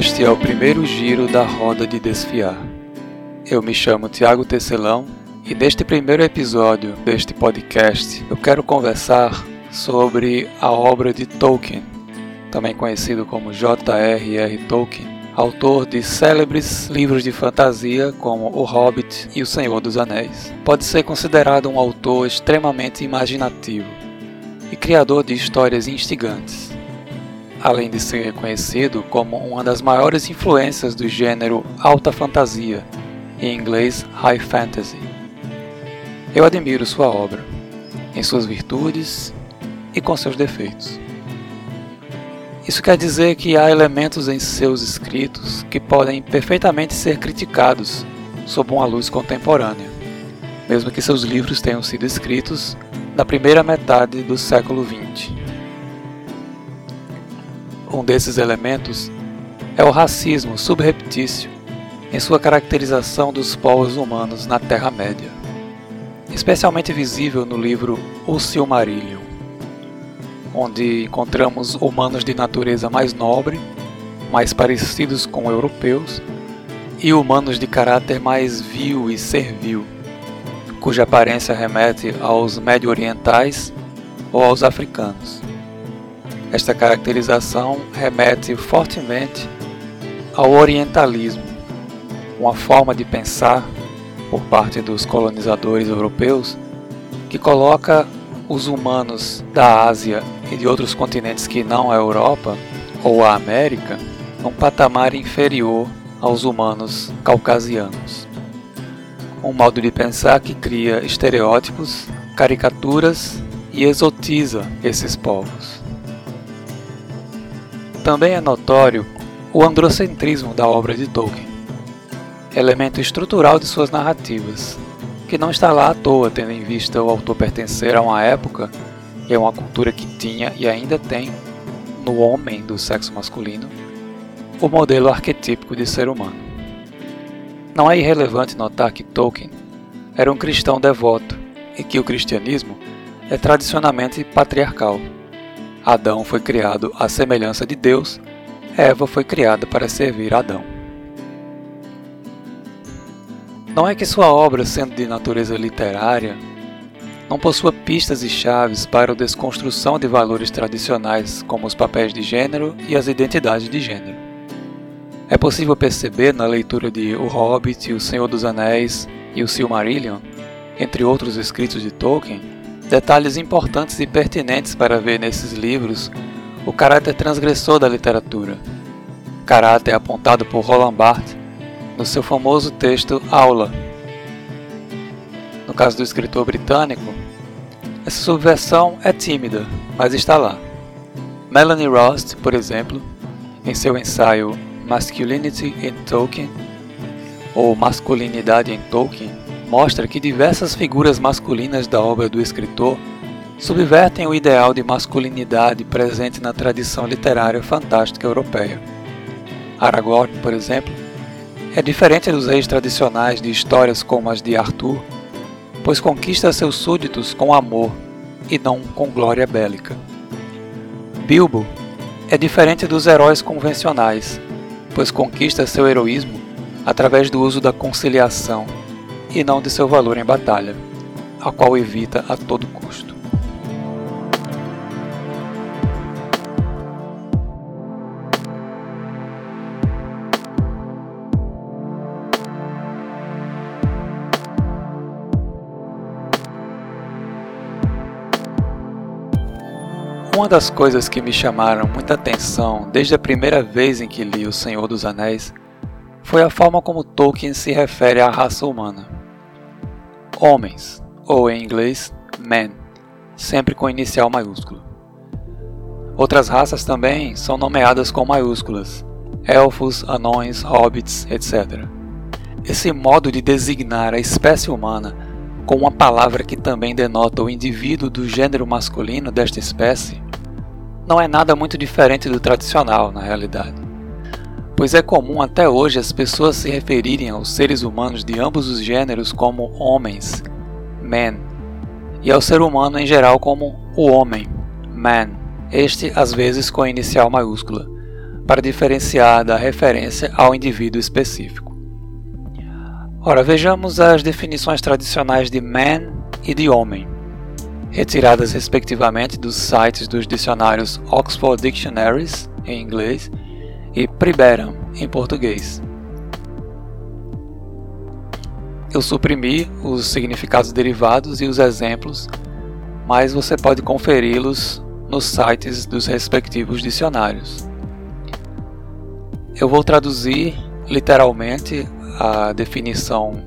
Este é o primeiro giro da roda de desfiar. Eu me chamo Tiago Tecelão e neste primeiro episódio deste podcast eu quero conversar sobre a obra de Tolkien, também conhecido como J.R.R. Tolkien, autor de célebres livros de fantasia como O Hobbit e O Senhor dos Anéis. Pode ser considerado um autor extremamente imaginativo e criador de histórias instigantes. Além de ser reconhecido como uma das maiores influências do gênero alta fantasia, em inglês high fantasy. Eu admiro sua obra, em suas virtudes e com seus defeitos. Isso quer dizer que há elementos em seus escritos que podem perfeitamente ser criticados sob uma luz contemporânea, mesmo que seus livros tenham sido escritos na primeira metade do século XX. Um desses elementos é o racismo subreptício em sua caracterização dos povos humanos na Terra-média, especialmente visível no livro O Silmarillion onde encontramos humanos de natureza mais nobre, mais parecidos com europeus, e humanos de caráter mais vil e servil, cuja aparência remete aos médio-orientais ou aos africanos. Esta caracterização remete fortemente ao orientalismo, uma forma de pensar por parte dos colonizadores europeus que coloca os humanos da Ásia e de outros continentes que não a Europa ou a América num patamar inferior aos humanos caucasianos. Um modo de pensar que cria estereótipos, caricaturas e exotiza esses povos. Também é notório o androcentrismo da obra de Tolkien, elemento estrutural de suas narrativas, que não está lá à toa, tendo em vista o autor pertencer a uma época é uma cultura que tinha e ainda tem no homem do sexo masculino o modelo arquetípico de ser humano. Não é irrelevante notar que Tolkien era um cristão devoto e que o cristianismo é tradicionalmente patriarcal. Adão foi criado à semelhança de Deus, Eva foi criada para servir Adão. Não é que sua obra, sendo de natureza literária, não possua pistas e chaves para a desconstrução de valores tradicionais, como os papéis de gênero e as identidades de gênero. É possível perceber na leitura de O Hobbit, O Senhor dos Anéis e O Silmarillion, entre outros escritos de Tolkien, detalhes importantes e pertinentes para ver nesses livros o caráter transgressor da literatura, caráter apontado por Roland Barthes no seu famoso texto Aula, no caso do escritor britânico, essa subversão é tímida, mas está lá. Melanie Rost, por exemplo, em seu ensaio Masculinity in Tolkien, ou Masculinidade em Tolkien, mostra que diversas figuras masculinas da obra do escritor subvertem o ideal de masculinidade presente na tradição literária fantástica europeia. Aragorn, por exemplo, é diferente dos reis tradicionais de histórias como as de Arthur pois conquista seus súditos com amor e não com glória bélica. Bilbo é diferente dos heróis convencionais, pois conquista seu heroísmo através do uso da conciliação e não de seu valor em batalha, a qual evita a todo custo. Uma das coisas que me chamaram muita atenção desde a primeira vez em que li O Senhor dos Anéis foi a forma como Tolkien se refere à raça humana. Homens, ou em inglês, men, sempre com inicial maiúsculo. Outras raças também são nomeadas com maiúsculas, elfos, anões, hobbits, etc. Esse modo de designar a espécie humana com uma palavra que também denota o indivíduo do gênero masculino desta espécie não é nada muito diferente do tradicional, na realidade. Pois é comum até hoje as pessoas se referirem aos seres humanos de ambos os gêneros como homens, men, e ao ser humano em geral como o homem, man, este às vezes com inicial maiúscula, para diferenciar da referência ao indivíduo específico. Ora, vejamos as definições tradicionais de man e de homem, retiradas respectivamente dos sites dos dicionários Oxford Dictionaries, em inglês, e Priberam, em português. Eu suprimi os significados derivados e os exemplos, mas você pode conferi-los nos sites dos respectivos dicionários. Eu vou traduzir literalmente a definição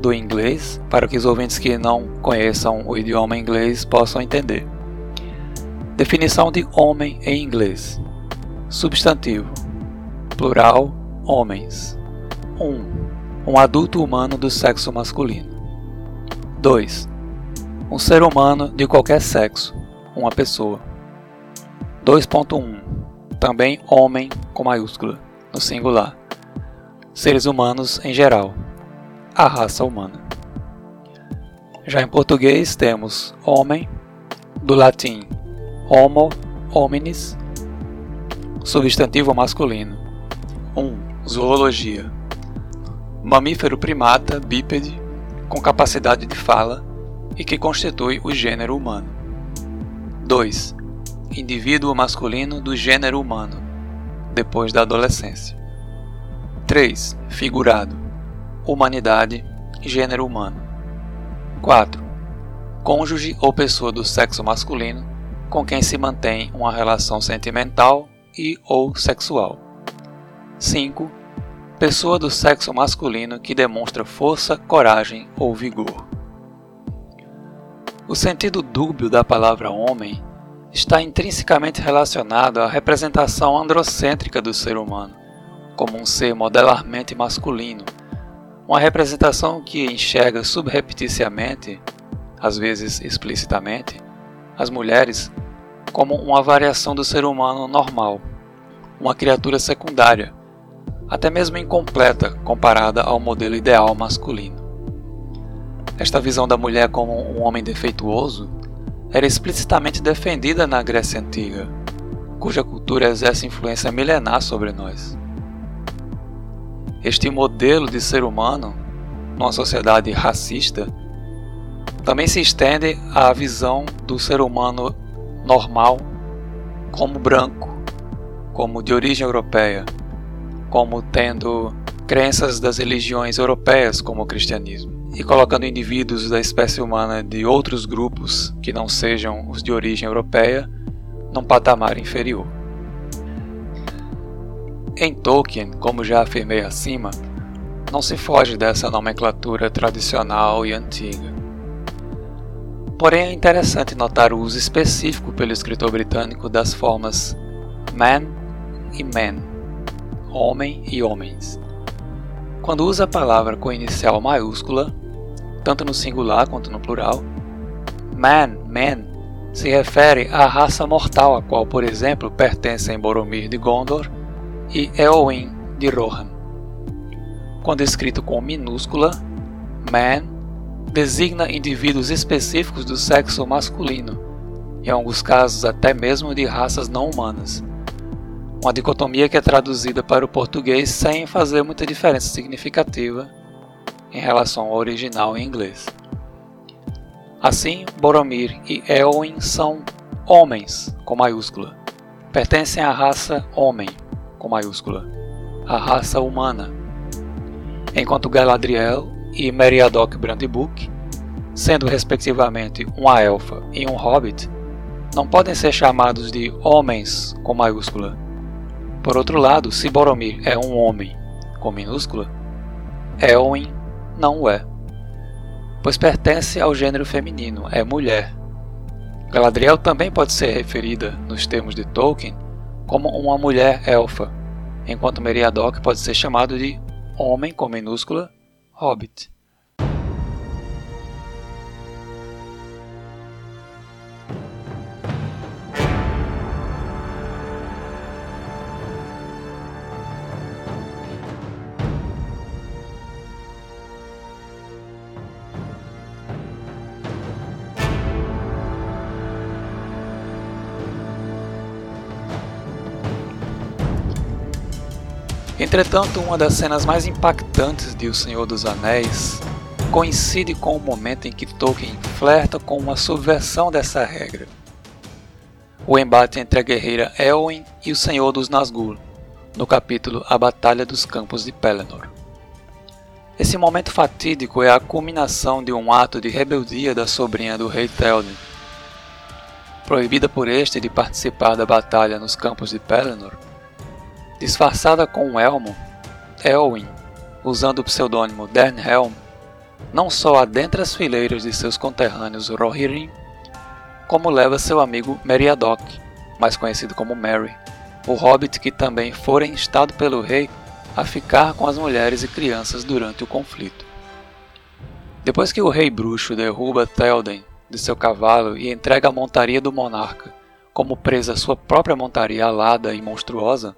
do inglês para que os ouvintes que não conheçam o idioma inglês possam entender. Definição de homem em inglês: substantivo, plural, homens. 1. Um, um adulto humano do sexo masculino. 2. Um ser humano de qualquer sexo, uma pessoa. 2.1 Também homem com maiúscula, no singular. Seres humanos em geral. A raça humana. Já em português temos homem, do latim homo, hominis, substantivo masculino. 1. Um, zoologia. Mamífero primata bípede com capacidade de fala e que constitui o gênero humano. 2 indivíduo masculino do gênero humano, depois da adolescência. 3. Figurado, humanidade, gênero humano. 4. Cônjuge ou pessoa do sexo masculino com quem se mantém uma relação sentimental e ou sexual. 5. Pessoa do sexo masculino que demonstra força, coragem ou vigor. O sentido dúbio da palavra homem está intrinsecamente relacionado à representação androcêntrica do ser humano, como um ser modelarmente masculino, uma representação que enxerga subrepticiamente, às vezes explicitamente, as mulheres como uma variação do ser humano normal, uma criatura secundária, até mesmo incompleta comparada ao modelo ideal masculino. Esta visão da mulher como um homem defeituoso era explicitamente defendida na Grécia Antiga, cuja cultura exerce influência milenar sobre nós. Este modelo de ser humano, numa sociedade racista, também se estende à visão do ser humano normal como branco, como de origem europeia, como tendo crenças das religiões europeias como o cristianismo e colocando indivíduos da espécie humana de outros grupos que não sejam os de origem europeia num patamar inferior. Em Tolkien, como já afirmei acima, não se foge dessa nomenclatura tradicional e antiga. Porém, é interessante notar o uso específico pelo escritor britânico das formas man e men, homem e homens. Quando usa a palavra com inicial maiúscula, tanto no singular quanto no plural. Man, man, se refere à raça mortal a qual, por exemplo, pertencem Boromir de Gondor e Eowyn de Rohan. Quando escrito com minúscula, man designa indivíduos específicos do sexo masculino, em alguns casos até mesmo de raças não humanas. Uma dicotomia que é traduzida para o português sem fazer muita diferença significativa em relação ao original em inglês. Assim, Boromir e Eowyn são homens com maiúscula. Pertencem à raça homem com maiúscula, a raça humana. Enquanto Galadriel e Meriadoc Brandybuck, sendo respectivamente uma elfa e um hobbit, não podem ser chamados de homens com maiúscula. Por outro lado, se Boromir é um homem com minúscula, Eowyn não o é, pois pertence ao gênero feminino, é mulher. Galadriel também pode ser referida, nos termos de Tolkien, como uma mulher elfa, enquanto Meriadoc pode ser chamado de homem com minúscula, hobbit. Entretanto, uma das cenas mais impactantes de O Senhor dos Anéis coincide com o momento em que Tolkien flerta com uma subversão dessa regra. O embate entre a guerreira Elwin e o Senhor dos Nazgûl, no capítulo A Batalha dos Campos de Pelennor. Esse momento fatídico é a culminação de um ato de rebeldia da sobrinha do rei Théoden. Proibida por este de participar da batalha nos campos de Pelennor, Disfarçada com um elmo, Elwin, usando o pseudônimo Dernhelm, não só adentra as fileiras de seus conterrâneos Rohirrim, como leva seu amigo Meriadoc, mais conhecido como Merry, o hobbit que também fora instado pelo rei a ficar com as mulheres e crianças durante o conflito. Depois que o rei bruxo derruba Théoden de seu cavalo e entrega a montaria do monarca como presa sua própria montaria alada e monstruosa,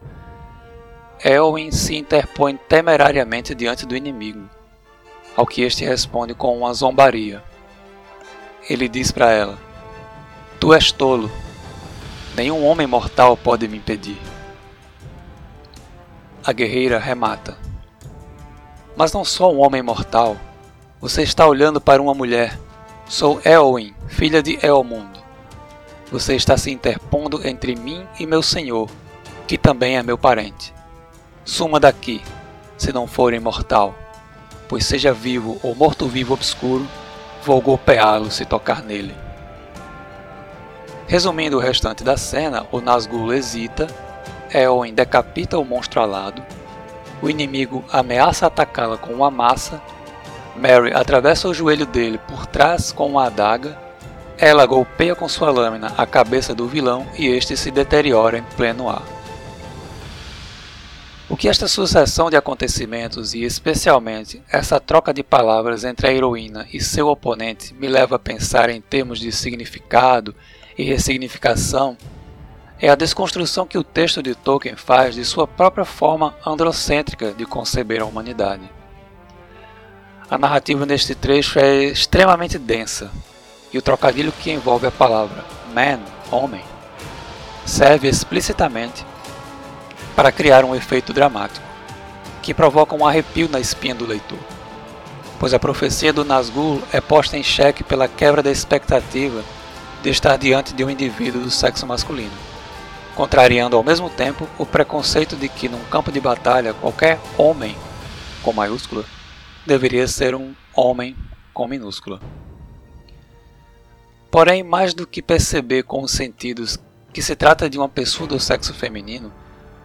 Elwin se interpõe temerariamente diante do inimigo, ao que este responde com uma zombaria. Ele diz para ela: Tu és tolo, nenhum homem mortal pode me impedir. A guerreira remata: Mas não sou um homem mortal. Você está olhando para uma mulher. Sou Elwin, filha de Elmund. Você está se interpondo entre mim e meu senhor, que também é meu parente. Suma daqui, se não for imortal, pois seja vivo ou morto-vivo obscuro, vou golpeá-lo se tocar nele. Resumindo o restante da cena, o Nazgûl hesita, Eowyn decapita o monstro alado, o inimigo ameaça atacá-la com uma massa, Mary atravessa o joelho dele por trás com uma adaga, ela golpeia com sua lâmina a cabeça do vilão e este se deteriora em pleno ar. O que esta sucessão de acontecimentos e especialmente essa troca de palavras entre a heroína e seu oponente me leva a pensar em termos de significado e ressignificação é a desconstrução que o texto de Tolkien faz de sua própria forma androcêntrica de conceber a humanidade. A narrativa neste trecho é extremamente densa, e o trocadilho que envolve a palavra man, homem, serve explicitamente para criar um efeito dramático, que provoca um arrepio na espinha do leitor, pois a profecia do Nazgûl é posta em xeque pela quebra da expectativa de estar diante de um indivíduo do sexo masculino, contrariando ao mesmo tempo o preconceito de que num campo de batalha qualquer homem com maiúscula deveria ser um homem com minúscula. Porém, mais do que perceber com os sentidos que se trata de uma pessoa do sexo feminino,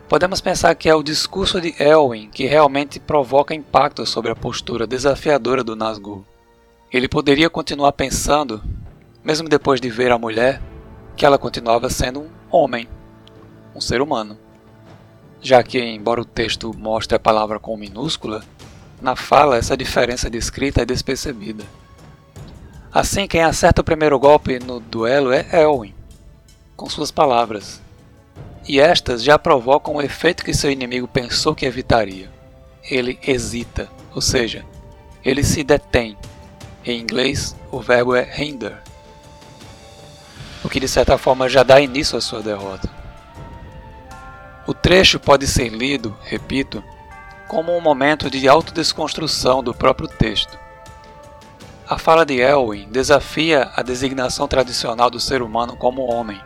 Podemos pensar que é o discurso de Elwin que realmente provoca impacto sobre a postura desafiadora do Nazgûl. Ele poderia continuar pensando, mesmo depois de ver a mulher, que ela continuava sendo um homem, um ser humano. Já que, embora o texto mostre a palavra com minúscula, na fala essa diferença de escrita é despercebida. Assim, quem acerta o primeiro golpe no duelo é Elwin, com suas palavras, e estas já provocam o efeito que seu inimigo pensou que evitaria. Ele hesita, ou seja, ele se detém. Em inglês, o verbo é hinder, o que de certa forma já dá início à sua derrota. O trecho pode ser lido, repito, como um momento de autodesconstrução do próprio texto. A fala de Elwin desafia a designação tradicional do ser humano como homem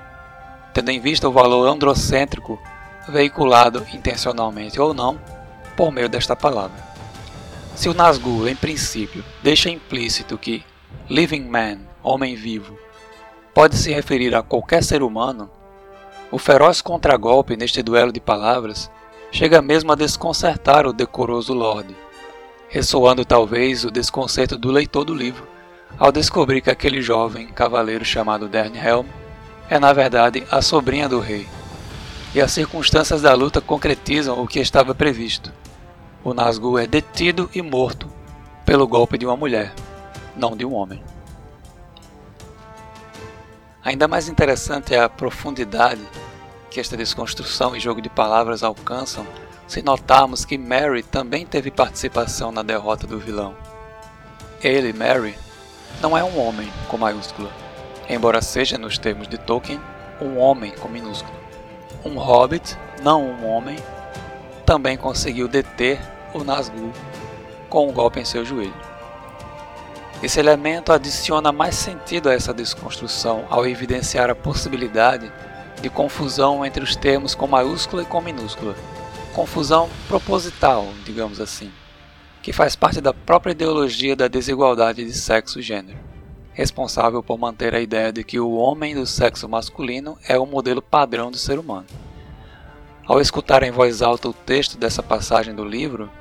tendo em vista o valor androcêntrico veiculado intencionalmente ou não por meio desta palavra. Se o Nazgûl, em princípio, deixa implícito que living man, homem vivo, pode se referir a qualquer ser humano, o feroz contragolpe neste duelo de palavras chega mesmo a desconcertar o decoroso Lorde, ressoando talvez o desconcerto do leitor do livro ao descobrir que aquele jovem cavaleiro chamado Dernhelm é na verdade a sobrinha do rei. E as circunstâncias da luta concretizam o que estava previsto. O Nazgûl é detido e morto pelo golpe de uma mulher, não de um homem. Ainda mais interessante é a profundidade que esta desconstrução e jogo de palavras alcançam se notarmos que Mary também teve participação na derrota do vilão. Ele, Mary, não é um homem com maiúscula embora seja nos termos de Tolkien um homem com minúsculo. Um hobbit, não um homem, também conseguiu deter o Nazgûl com um golpe em seu joelho. Esse elemento adiciona mais sentido a essa desconstrução ao evidenciar a possibilidade de confusão entre os termos com maiúscula e com minúscula. Confusão proposital, digamos assim, que faz parte da própria ideologia da desigualdade de sexo e gênero, responsável por manter a ideia de que o homem do sexo masculino é o modelo padrão do ser humano. Ao escutar em voz alta o texto dessa passagem do livro,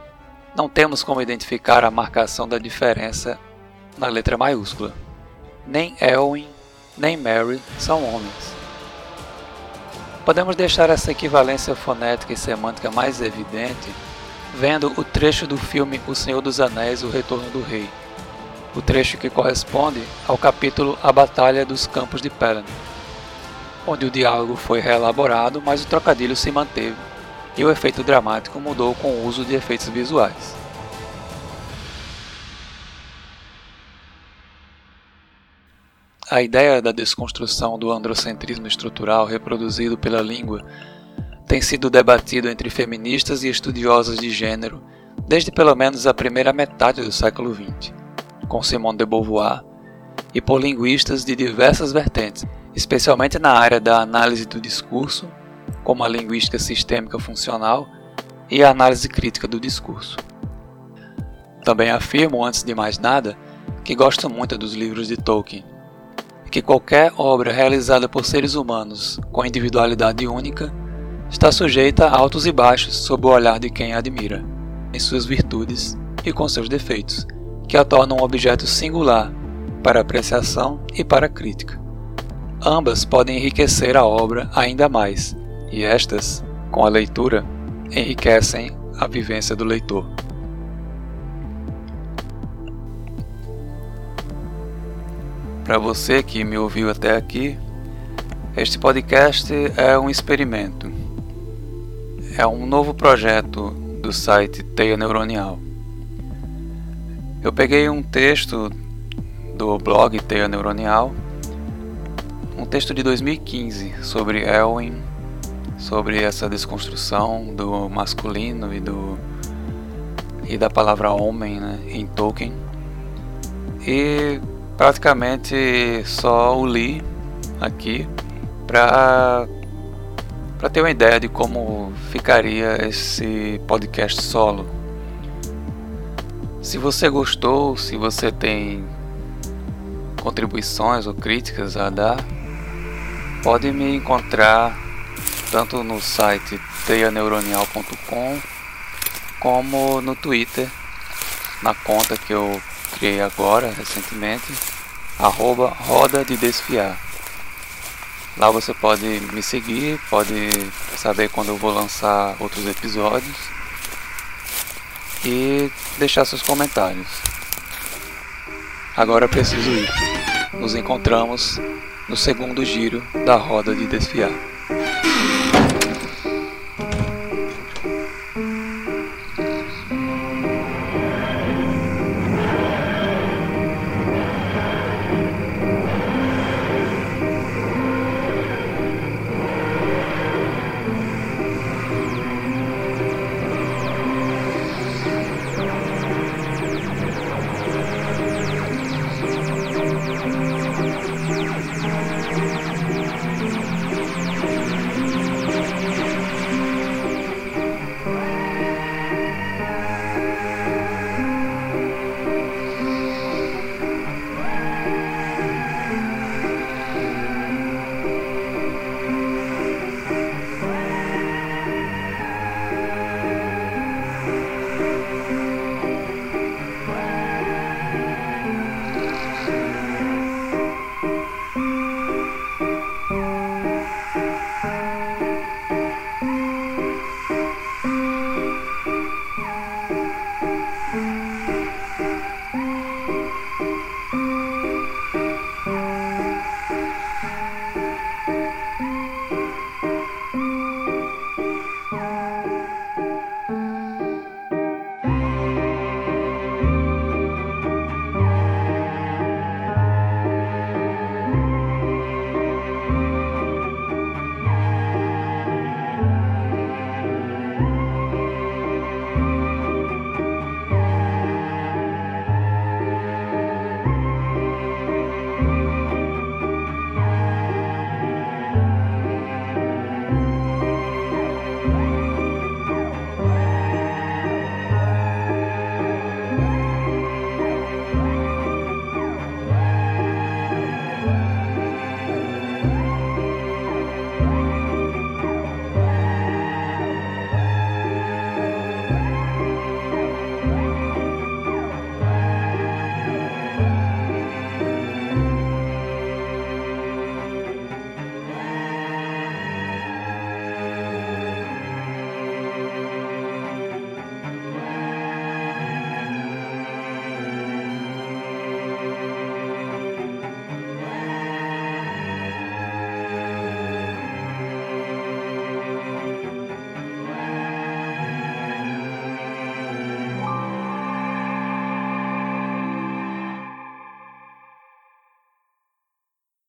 não temos como identificar a marcação da diferença na letra maiúscula. Nem Elwin nem Mary são homens. Podemos deixar essa equivalência fonética e semântica mais evidente vendo o trecho do filme O Senhor dos Anéis O Retorno do Rei, o trecho que corresponde ao capítulo A Batalha dos Campos de Pelennor, onde o diálogo foi reelaborado, mas o trocadilho se manteve e o efeito dramático mudou com o uso de efeitos visuais. A ideia da desconstrução do androcentrismo estrutural reproduzido pela língua tem sido debatido entre feministas e estudiosas de gênero desde pelo menos a primeira metade do século XX, com Simone de Beauvoir, e por linguistas de diversas vertentes, especialmente na área da análise do discurso, como a linguística sistêmica funcional e a análise crítica do discurso. Também afirmo, antes de mais nada, que gosto muito dos livros de Tolkien que qualquer obra realizada por seres humanos com individualidade única está sujeita a altos e baixos sob o olhar de quem a admira, em suas virtudes e com seus defeitos, que a tornam um objeto singular para apreciação e para crítica. Ambas podem enriquecer a obra ainda mais, e estas, com a leitura, enriquecem a vivência do leitor. Para você que me ouviu até aqui, este podcast é um experimento. É um novo projeto do site Teia Neuronial. Eu peguei um texto do blog Teia Neuronial, um texto de 2015 sobre Elwin, sobre essa desconstrução do masculino e do e da palavra homem né, em Tolkien. E praticamente só o li aqui para para ter uma ideia de como ficaria esse podcast solo. Se você gostou, se você tem contribuições ou críticas a dar, pode me encontrar tanto no site teianeuronial.com como no Twitter, na conta que eu criei agora, recentemente, arroba Roda de Desfiar. Lá você pode me seguir, pode saber quando eu vou lançar outros episódios e deixar seus comentários. Agora preciso ir. Nos encontramos no segundo giro da Roda de Desfiar.